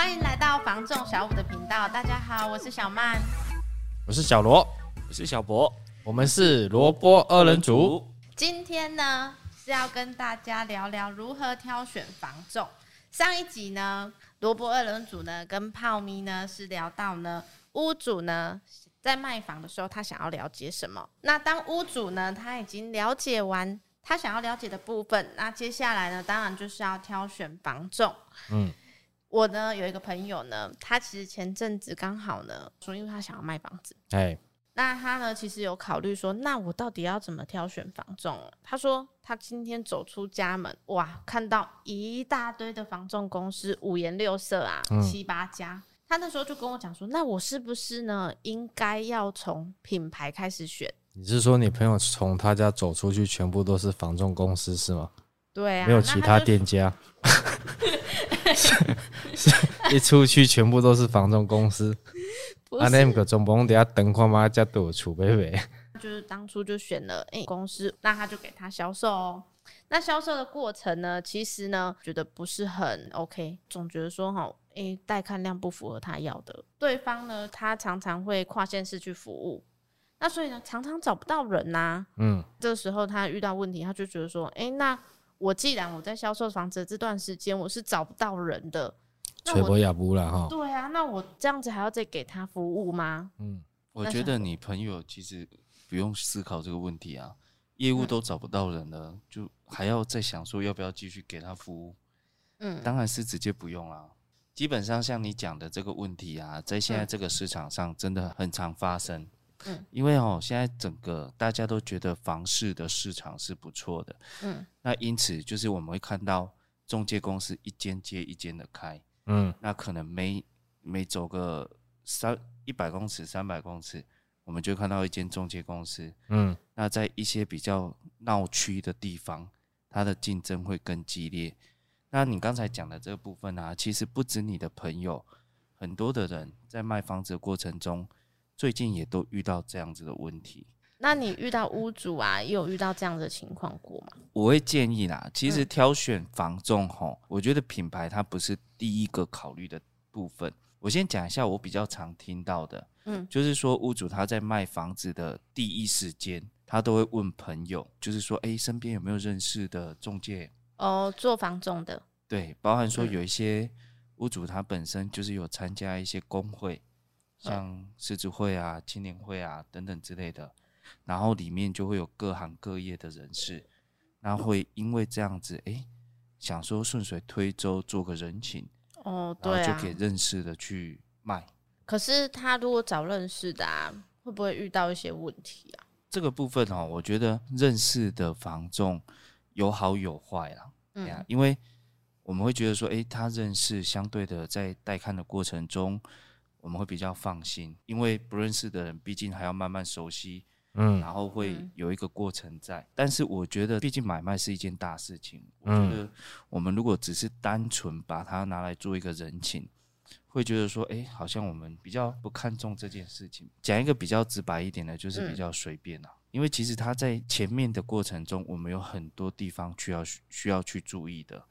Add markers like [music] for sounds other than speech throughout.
欢迎来到房仲小五的频道。大家好，我是小曼，我是小罗，我是小博，我们是萝卜二人组。今天呢是要跟大家聊聊如何挑选房仲。上一集呢，萝卜二人组呢跟泡咪呢是聊到呢屋主呢在卖房的时候，他想要了解什么？那当屋主呢他已经了解完他想要了解的部分，那接下来呢，当然就是要挑选房仲。嗯。我呢有一个朋友呢，他其实前阵子刚好呢说，因为他想要卖房子，哎，那他呢其实有考虑说，那我到底要怎么挑选房仲？他说他今天走出家门，哇，看到一大堆的房仲公司，五颜六色啊，嗯、七八家。他那时候就跟我讲说，那我是不是呢应该要从品牌开始选？你是说你朋友从他家走出去，全部都是房仲公司是吗？对啊，没有其他店家。[laughs] [laughs] 一出去全部都是房仲公司，啊，那个总不能等下等看嘛，储备呗。就是当初就选了诶公司，那他就给他销售哦。那销售的过程呢，其实呢觉得不是很 OK，总觉得说哈，诶带看量不符合他要的。对方呢，他常常会跨县市去服务，那所以呢常常找不到人呐、啊。嗯，这时候他遇到问题，他就觉得说，诶那。我既然我在销售房子这段时间我是找不到人的，吹波也不了哈。对啊，那我这样子还要再给他服务吗？嗯，我觉得你朋友其实不用思考这个问题啊，业务都找不到人了，嗯、就还要再想说要不要继续给他服务？嗯，当然是直接不用啦。基本上像你讲的这个问题啊，在现在这个市场上真的很常发生。嗯，因为哦，现在整个大家都觉得房市的市场是不错的，嗯，那因此就是我们会看到中介公司一间接一间的开，嗯，那可能每每走个三一百公尺、三百公尺，我们就看到一间中介公司，嗯，那在一些比较闹区的地方，它的竞争会更激烈。那你刚才讲的这个部分啊，其实不止你的朋友，很多的人在卖房子的过程中。最近也都遇到这样子的问题，那你遇到屋主啊，也有遇到这样的情况过吗？我会建议啦，其实挑选房仲吼，我觉得品牌它不是第一个考虑的部分。我先讲一下我比较常听到的，嗯，就是说屋主他在卖房子的第一时间，他都会问朋友，就是说，哎，身边有没有认识的中介？哦，做房仲的，对，包含说有一些屋主他本身就是有参加一些工会。像狮子会啊、青年会啊等等之类的，然后里面就会有各行各业的人士，那会因为这样子，哎、欸，想说顺水推舟做个人情，哦，对，就给认识的去卖。可是他如果找认识的，啊，会不会遇到一些问题啊？这个部分哦，我觉得认识的房仲有好有坏啊，嗯，因为我们会觉得说，哎、欸，他认识相对的在带看的过程中。我们会比较放心，因为不认识的人，毕竟还要慢慢熟悉，嗯，然后会有一个过程在。但是我觉得，毕竟买卖是一件大事情，我觉得我们如果只是单纯把它拿来做一个人情，会觉得说，哎，好像我们比较不看重这件事情。讲一个比较直白一点的，就是比较随便啊。因为其实他在前面的过程中，我们有很多地方需要需要去注意的。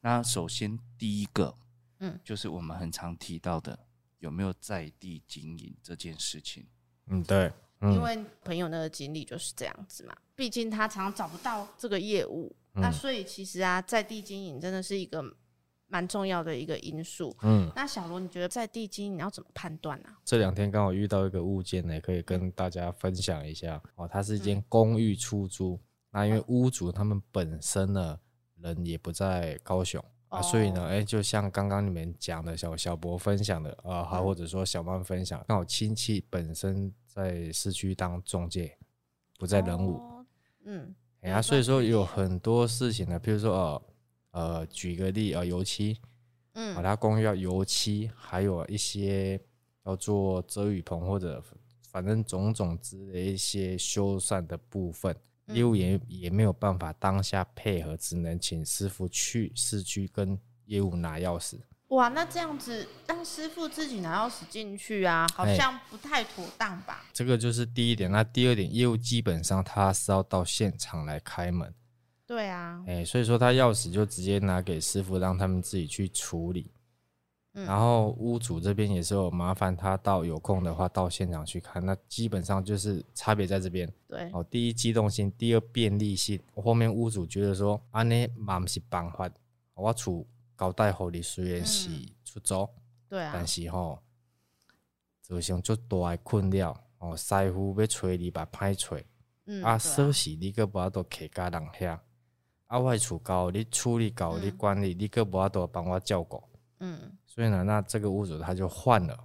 那首先第一个，嗯，就是我们很常提到的。有没有在地经营这件事情？嗯，对，嗯、因为朋友那个经历就是这样子嘛。毕竟他常常找不到这个业务，嗯、那所以其实啊，在地经营真的是一个蛮重要的一个因素。嗯，那小罗，你觉得在地经营你要怎么判断呢？这两天刚好遇到一个物件呢，可以跟大家分享一下哦。它是一间公寓出租，嗯、那因为屋主他们本身呢人也不在高雄。啊，所以呢，哎、欸，就像刚刚你们讲的小小博分享的啊，还、呃、或者说小曼分享，刚好亲戚本身在市区当中介，不在人武，哦、嗯，哎呀、啊，所以说有。很多事情呢，譬如说，呃，呃，举个例啊、呃，油漆，嗯，他公寓要油漆，还有一些要做遮雨棚或者反正种种之类一些修缮的部分。业务员也没有办法当下配合，只能请师傅去市区跟业务拿钥匙。哇，那这样子让师傅自己拿钥匙进去啊，好像不太妥当吧？这个就是第一点。那第二点，业务基本上他是要到现场来开门。对啊，哎，所以说他钥匙就直接拿给师傅，让他们自己去处理。嗯、然后屋主这边也是有麻烦他到有空的话到现场去看，那基本上就是差别在这边。对，哦，第一机动性，第二便利性。后面屋主觉得说，安尼嘛不是办法，我厝交代好你虽然是出租，嗯、对啊，但是吼，就像足大的困扰。哦，师傅要找你把歹找，嗯、啊，锁匙你个无法度客家人遐，啊，我厝搞你处理搞你管理，嗯、你个无法度帮我照顾，嗯。所以呢，那这个屋主他就换了，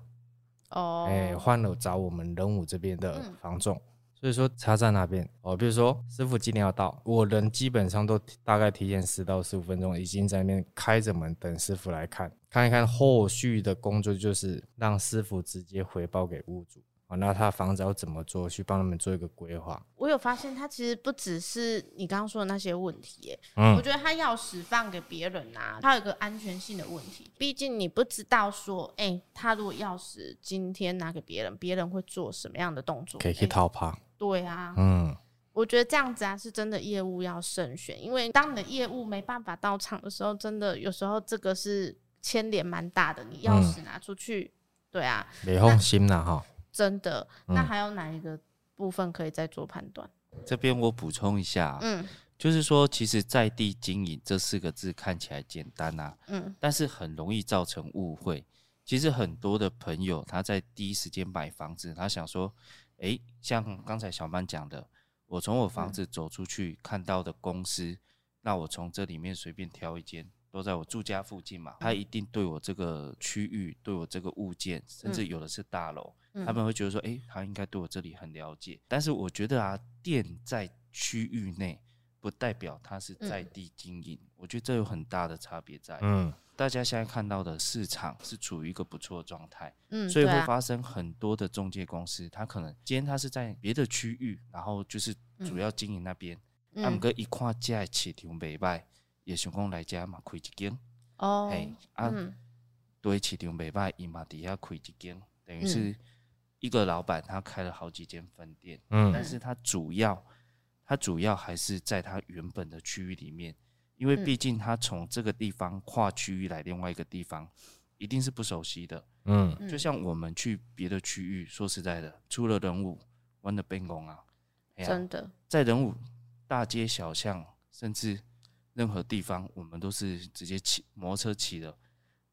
哦，哎，换了找我们人武这边的房仲。嗯、所以说差在那边哦，比如说师傅今天要到，我人基本上都大概提前十到十五分钟，已经在那边开着门等师傅来看，看一看后续的工作就是让师傅直接回报给屋主。哦，那他房子要怎么做？去帮他们做一个规划。我有发现，他其实不只是你刚刚说的那些问题耶。嗯，我觉得他钥匙放给别人啊，他有一个安全性的问题。毕竟你不知道说，哎、欸，他如果钥匙今天拿给别人，别人会做什么样的动作？可以去讨拍。对啊，嗯，我觉得这样子啊，是真的业务要慎选，因为当你的业务没办法到场的时候，真的有时候这个是牵连蛮大的。你钥匙拿出去，嗯、对啊，没放心了哈。真的，那还有哪一个部分可以再做判断？这边我补充一下，嗯，就是说，其实在地经营这四个字看起来简单啊，嗯，但是很容易造成误会。其实很多的朋友他在第一时间买房子，他想说，诶，像刚才小曼讲的，我从我房子走出去看到的公司，那我从这里面随便挑一间。都在我住家附近嘛，他一定对我这个区域、对我这个物件，甚至有的是大楼，嗯、他们会觉得说，哎、欸，他应该对我这里很了解。但是我觉得啊，店在区域内，不代表他是在地经营，嗯、我觉得这有很大的差别在。嗯，大家现在看到的市场是处于一个不错的状态，嗯，所以会发生很多的中介公司，他可能今天他是在别的区域，然后就是主要经营那边，他们个一跨价起停北拜。也想讲来家嘛开一间。哦，哎啊，对市场袂歹，伊嘛底下开一间，等于是一个老板他开了好几间分店，嗯，但是他主要他主要还是在他原本的区域里面，因为毕竟他从这个地方跨区域来另外一个地方，一定是不熟悉的，嗯，就像我们去别的区域，说实在的，出了人物，玩的变工啊，真的，在人物大街小巷，甚至。任何地方，我们都是直接骑摩托车骑的，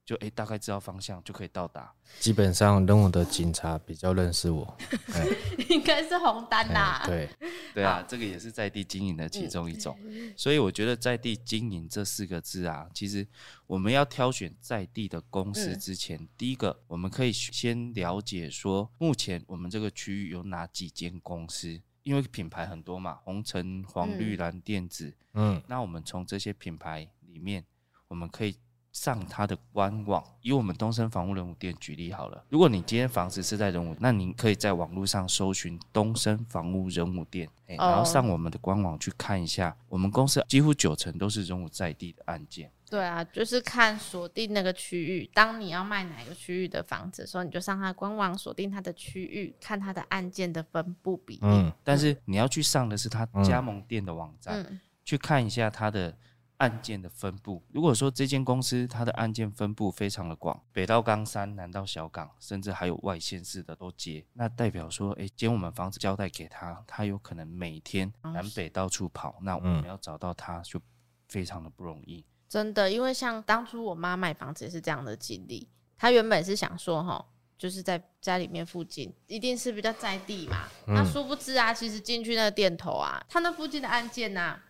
就哎、欸，大概知道方向就可以到达。基本上，任务的警察比较认识我，[laughs] 应该是红单呐。对，对啊，这个也是在地经营的其中一种。所以我觉得在地经营这四个字啊，其实我们要挑选在地的公司之前，第一个我们可以先了解说，目前我们这个区域有哪几间公司。因为品牌很多嘛，红橙黄绿蓝电子，嗯，那我们从这些品牌里面，我们可以上它的官网。以我们东升房屋人武店举例好了，如果你今天房子是在人武，那您可以在网络上搜寻东升房屋人武店，然后上我们的官网去看一下，我们公司几乎九成都是人武在地的案件。对啊，就是看锁定那个区域。当你要卖哪个区域的房子的时候，你就上他官网锁定他的区域，看他的案件的分布比例。嗯，但是你要去上的是他加盟店的网站，嗯、去看一下他的案件的分布。如果说这间公司它的案件分布非常的广，北到冈山，南到小港，甚至还有外县市的都接，那代表说，哎，今天我们房子交代给他，他有可能每天南北到处跑，那我们要找到他就非常的不容易。真的，因为像当初我妈买房子也是这样的经历。她原本是想说，哈，就是在家里面附近，一定是比较在地嘛。那、嗯、殊不知啊，其实进去那个店头啊，他那附近的案件呐、啊，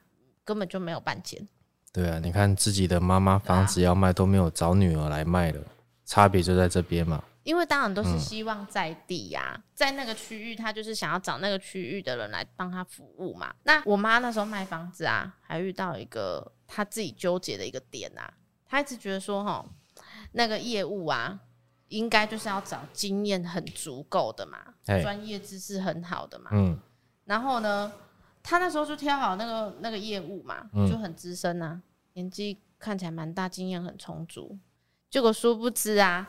根本就没有半间。对啊，你看自己的妈妈房子要卖都没有找女儿来卖的，差别就在这边嘛。因为当然都是希望在地呀、啊，嗯、在那个区域，他就是想要找那个区域的人来帮他服务嘛。那我妈那时候卖房子啊，还遇到一个她自己纠结的一个点啊，她一直觉得说，哈，那个业务啊，应该就是要找经验很足够的嘛，专业知识很好的嘛。嗯。然后呢，她那时候就挑好那个那个业务嘛，就很资深啊，嗯、年纪看起来蛮大，经验很充足。结果殊不知啊。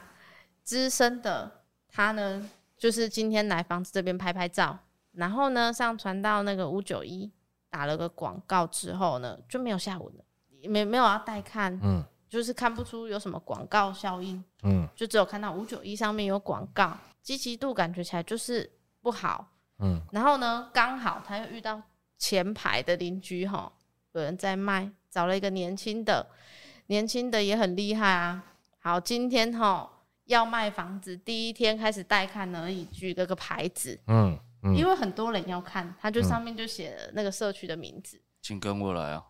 资深的他呢，就是今天来房子这边拍拍照，然后呢上传到那个五九一打了个广告之后呢，就没有下文了，没没有要带看，嗯，就是看不出有什么广告效应，嗯，就只有看到五九一上面有广告，积极度感觉起来就是不好，嗯，然后呢，刚好他又遇到前排的邻居哈，有人在卖，找了一个年轻的，年轻的也很厉害啊。好，今天哈要卖房子，第一天开始带看而已，举个个牌子，嗯，嗯，因为很多人要看，他就上面就写了那个社区的名字，请跟我来啊。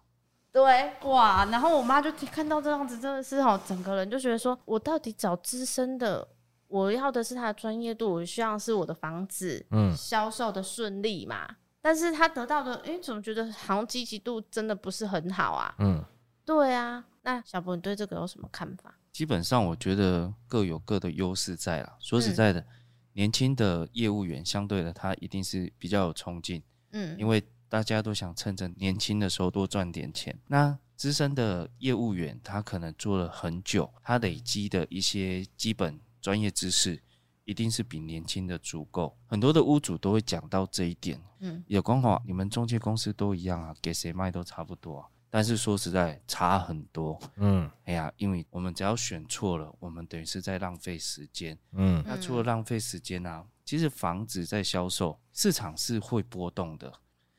对，哇，然后我妈就看到这样子，真的是哈，整个人就觉得说，我到底找资深的，我要的是他的专业度，我希望是我的房子，嗯，销售的顺利嘛。但是他得到的，哎、欸，怎么觉得好像积极度真的不是很好啊？嗯，对啊。那小博，你对这个有什么看法？基本上，我觉得各有各的优势在啦。说实在的，嗯、年轻的业务员相对的，他一定是比较有冲劲，嗯，因为。大家都想趁着年轻的时候多赚点钱。那资深的业务员，他可能做了很久，他累积的一些基本专业知识，一定是比年轻的足够。很多的屋主都会讲到这一点。嗯，有刚好，你们中介公司都一样啊，给谁卖都差不多啊。但是说实在，差很多。嗯，哎呀，因为我们只要选错了，我们等于是在浪费时间。嗯，那除了浪费时间啊，其实房子在销售市场是会波动的。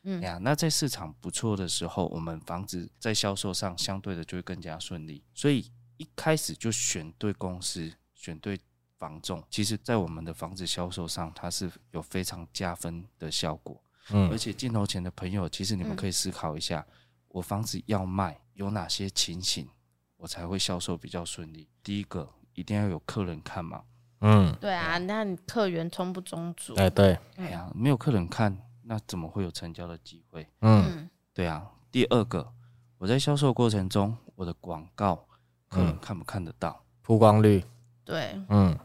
嗯呀，那在市场不错的时候，我们房子在销售上相对的就会更加顺利。所以一开始就选对公司，选对房仲，其实在我们的房子销售上，它是有非常加分的效果。嗯，而且镜头前的朋友，其实你们可以思考一下，我房子要卖有哪些情形，我才会销售比较顺利。第一个，一定要有客人看嘛。嗯，对啊，那你客源充不充足？哎，对，哎呀，没有客人看。那怎么会有成交的机会？嗯，对啊。第二个，我在销售过程中，我的广告客人看不看得到？曝光率？对，嗯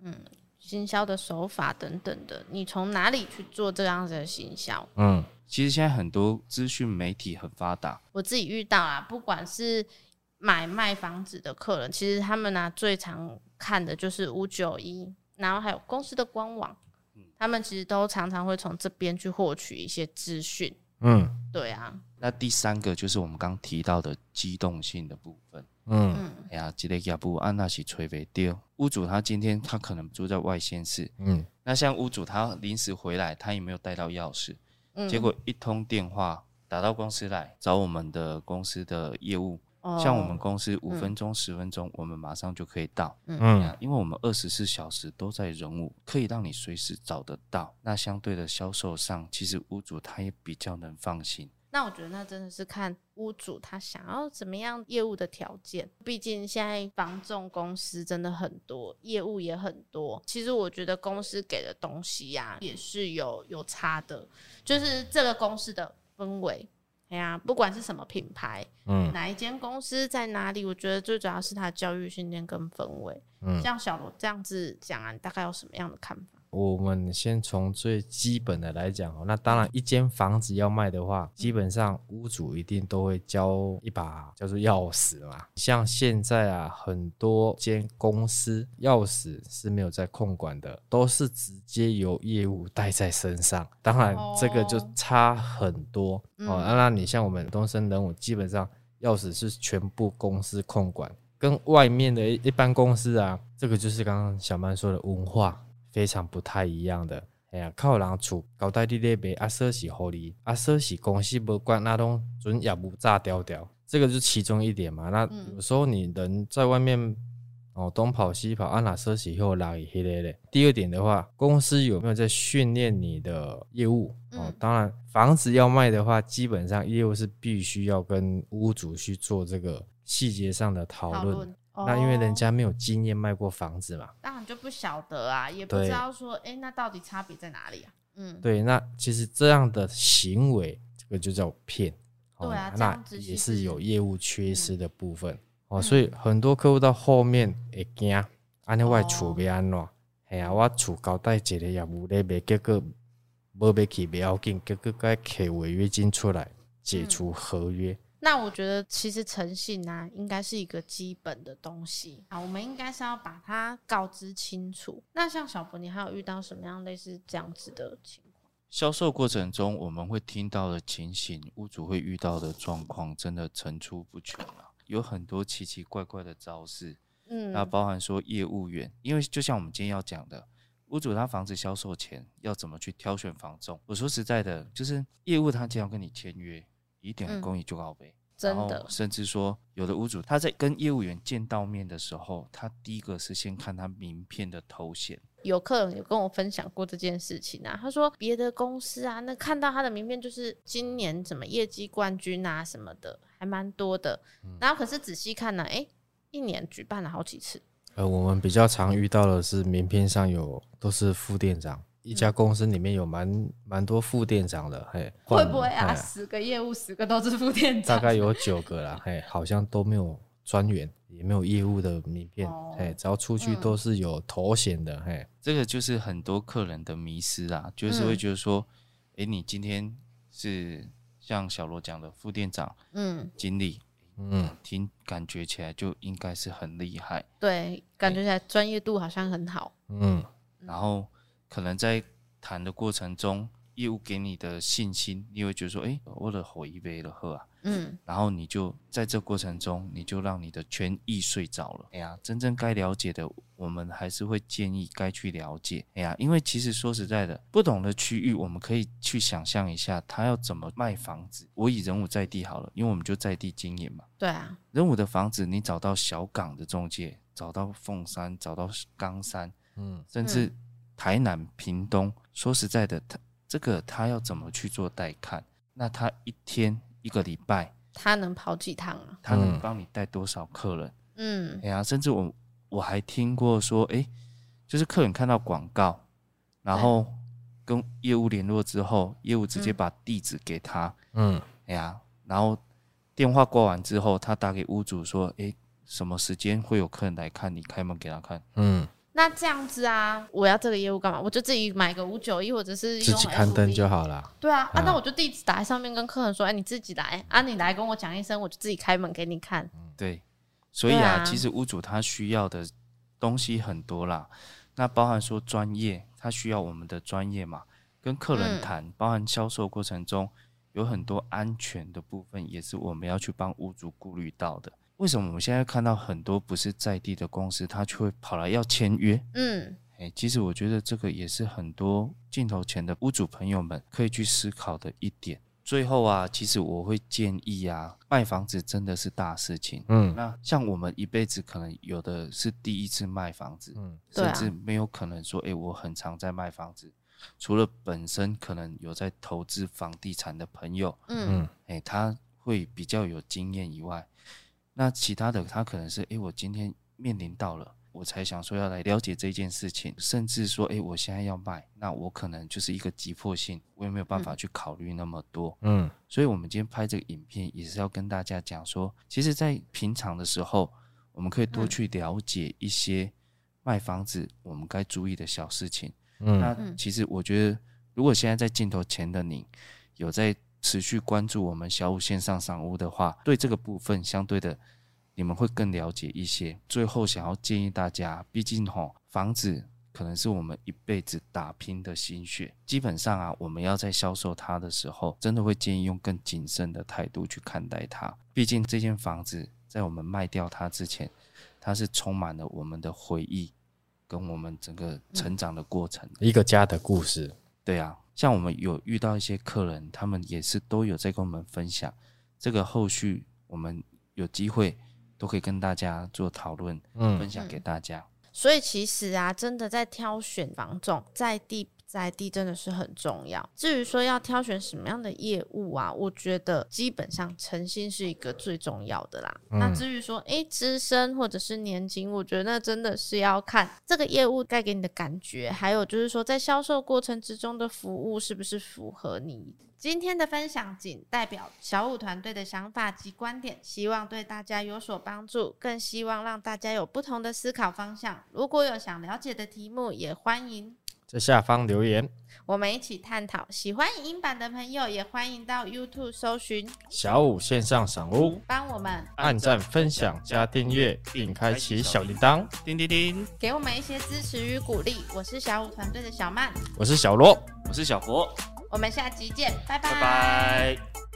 嗯，行销的手法等等的，你从哪里去做这样子的行销？嗯，其实现在很多资讯媒体很发达，我自己遇到啊，不管是买卖房子的客人，其实他们呢、啊、最常看的就是五九一，然后还有公司的官网。他们其实都常常会从这边去获取一些资讯。嗯，对啊。那第三个就是我们刚提到的机动性的部分。嗯，哎呀，这个也不安那是吹背丢。屋主他今天他可能住在外县市。嗯，那像屋主他临时回来，他也没有带到钥匙。嗯，结果一通电话打到公司来找我们的公司的业务。像我们公司五分钟、十分钟，我们马上就可以到。嗯，因为我们二十四小时都在人物，可以让你随时找得到。那相对的销售上，其实屋主他也比较能放心。那我觉得那真的是看屋主他想要怎么样业务的条件。毕竟现在房仲公司真的很多，业务也很多。其实我觉得公司给的东西呀、啊，也是有有差的，就是这个公司的氛围。哎呀，不管是什么品牌，嗯，哪一间公司在哪里，我觉得最主要是它的教育训练跟氛围。嗯，像小罗这样子讲啊，你大概有什么样的看法？我们先从最基本的来讲哦，那当然，一间房子要卖的话，基本上屋主一定都会交一把叫做钥匙嘛。像现在啊，很多间公司钥匙是没有在控管的，都是直接由业务带在身上。当然，这个就差很多哦。那你像我们东森人武，基本上钥匙是全部公司控管，跟外面的一般公司啊，这个就是刚刚小曼说的文化。非常不太一样的，哎呀，靠人厝交代你咧卖，阿说是互你，阿说是公司无管，那种准业务炸掉掉，这个是其中一点嘛。那有时候你人在外面哦东跑西跑，啊哪说是又来黑咧咧。第二点的话，公司有没有在训练你的业务？哦，当然房子要卖的话，基本上业务是必须要跟屋主去做这个细节上的讨论。那因为人家没有经验卖过房子嘛，当然就不晓得啊，也不知道说，哎、欸，那到底差别在哪里啊？嗯，对，那其实这样的行为，这个就叫骗。对啊，那也是有业务缺失的部分。哦，所以很多客户到后面会惊，安尼我厝要安怎？哎呀，我厝交代一个业务咧卖，结果无卖去不要紧，结果该开违约金出来解除合约。嗯那我觉得其实诚信呢、啊，应该是一个基本的东西啊，我们应该是要把它告知清楚。那像小博，你还有遇到什么样类似这样子的情况？销售过程中我们会听到的情形，屋主会遇到的状况，真的层出不穷啊。有很多奇奇怪怪的招式，嗯，那包含说业务员，因为就像我们今天要讲的，屋主他房子销售前要怎么去挑选房仲？我说实在的，就是业务他既然跟你签约，一点公益就告呗。真的，甚至说，有的屋主他在跟业务员见到面的时候，他第一个是先看他名片的头衔。有客人有跟我分享过这件事情啊，他说别的公司啊，那看到他的名片就是今年什么业绩冠军啊什么的，还蛮多的。然后可是仔细看呢，哎，一年举办了好几次。呃，我们比较常遇到的是名片上有都是副店长。一家公司里面有蛮蛮多副店长的，嘿，会不会啊？十个业务，十个都是副店长，大概有九个啦，嘿，好像都没有专员，也没有业务的名片，嘿，只要出去都是有头衔的，嘿，这个就是很多客人的迷失啊，就是会觉得说，哎，你今天是像小罗讲的副店长，嗯，经理，嗯，听感觉起来就应该是很厉害，对，感觉起来专业度好像很好，嗯，然后。可能在谈的过程中，业务给你的信心，你会觉得说：“哎、欸，我的火一杯了喝啊。”嗯，然后你就在这过程中，你就让你的权益睡着了。哎呀，真正该了解的，我们还是会建议该去了解。哎呀，因为其实说实在的，不懂的区域，我们可以去想象一下，他要怎么卖房子。我以人武在地好了，因为我们就在地经营嘛。对啊，人武的房子，你找到小港的中介，找到凤山，找到冈山，嗯，甚至、嗯。台南、屏东，说实在的，他这个他要怎么去做带看？那他一天一个礼拜，他能跑几趟啊？他能帮你带多少客人？嗯，哎呀，甚至我我还听过说，哎，就是客人看到广告，然后跟业务联络之后，业务直接把地址给他，嗯，哎呀，然后电话挂完之后，他打给屋主说，哎，什么时间会有客人来看？你开门给他看，嗯。那这样子啊，我要这个业务干嘛？我就自己买个五九一，或者是自己刊登就好了。对啊，啊，那我就地址打在上面，跟客人说，哎，你自己来啊，你来跟我讲一声，我就自己开门给你看。对，所以啊，其实屋主他需要的东西很多啦，那包含说专业，他需要我们的专业嘛，跟客人谈，包含销售过程中有很多安全的部分，也是我们要去帮屋主顾虑到的。为什么我们现在看到很多不是在地的公司，他却会跑来要签约？嗯，哎，其实我觉得这个也是很多镜头前的屋主朋友们可以去思考的一点。最后啊，其实我会建议啊，卖房子真的是大事情。嗯，那像我们一辈子可能有的是第一次卖房子，嗯，甚至没有可能说，哎，我很常在卖房子。除了本身可能有在投资房地产的朋友，嗯，哎，他会比较有经验以外。那其他的，他可能是，诶、欸，我今天面临到了，我才想说要来了解这件事情，甚至说，诶、欸，我现在要卖，那我可能就是一个急迫性，我也没有办法去考虑那么多，嗯，所以我们今天拍这个影片也是要跟大家讲说，其实，在平常的时候，我们可以多去了解一些卖房子我们该注意的小事情，嗯，那其实我觉得，如果现在在镜头前的你有在。持续关注我们小五线上赏屋的话，对这个部分相对的，你们会更了解一些。最后想要建议大家，毕竟吼房子可能是我们一辈子打拼的心血，基本上啊，我们要在销售它的时候，真的会建议用更谨慎的态度去看待它。毕竟这间房子在我们卖掉它之前，它是充满了我们的回忆，跟我们整个成长的过程，一个家的故事。对啊。像我们有遇到一些客人，他们也是都有在跟我们分享，这个后续我们有机会都可以跟大家做讨论，嗯，分享给大家。所以其实啊，真的在挑选房仲，在地。在地真的是很重要。至于说要挑选什么样的业务啊，我觉得基本上诚信是一个最重要的啦。嗯、那至于说，诶，资深或者是年轻，我觉得那真的是要看这个业务带给你的感觉，还有就是说在销售过程之中的服务是不是符合你。今天的分享仅代表小五团队的想法及观点，希望对大家有所帮助，更希望让大家有不同的思考方向。如果有想了解的题目，也欢迎。在下方留言，我们一起探讨。喜欢影音版的朋友，也欢迎到 YouTube 搜寻小五线上赏屋，帮我们按赞、分享、加订阅，并开启小铃铛，叮叮叮，给我们一些支持与鼓励。我是小五团队的小曼，我是小罗，我是小博，我们下集见，拜拜。拜拜。